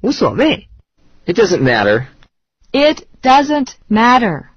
无所谓。It doesn't matter. It doesn't matter.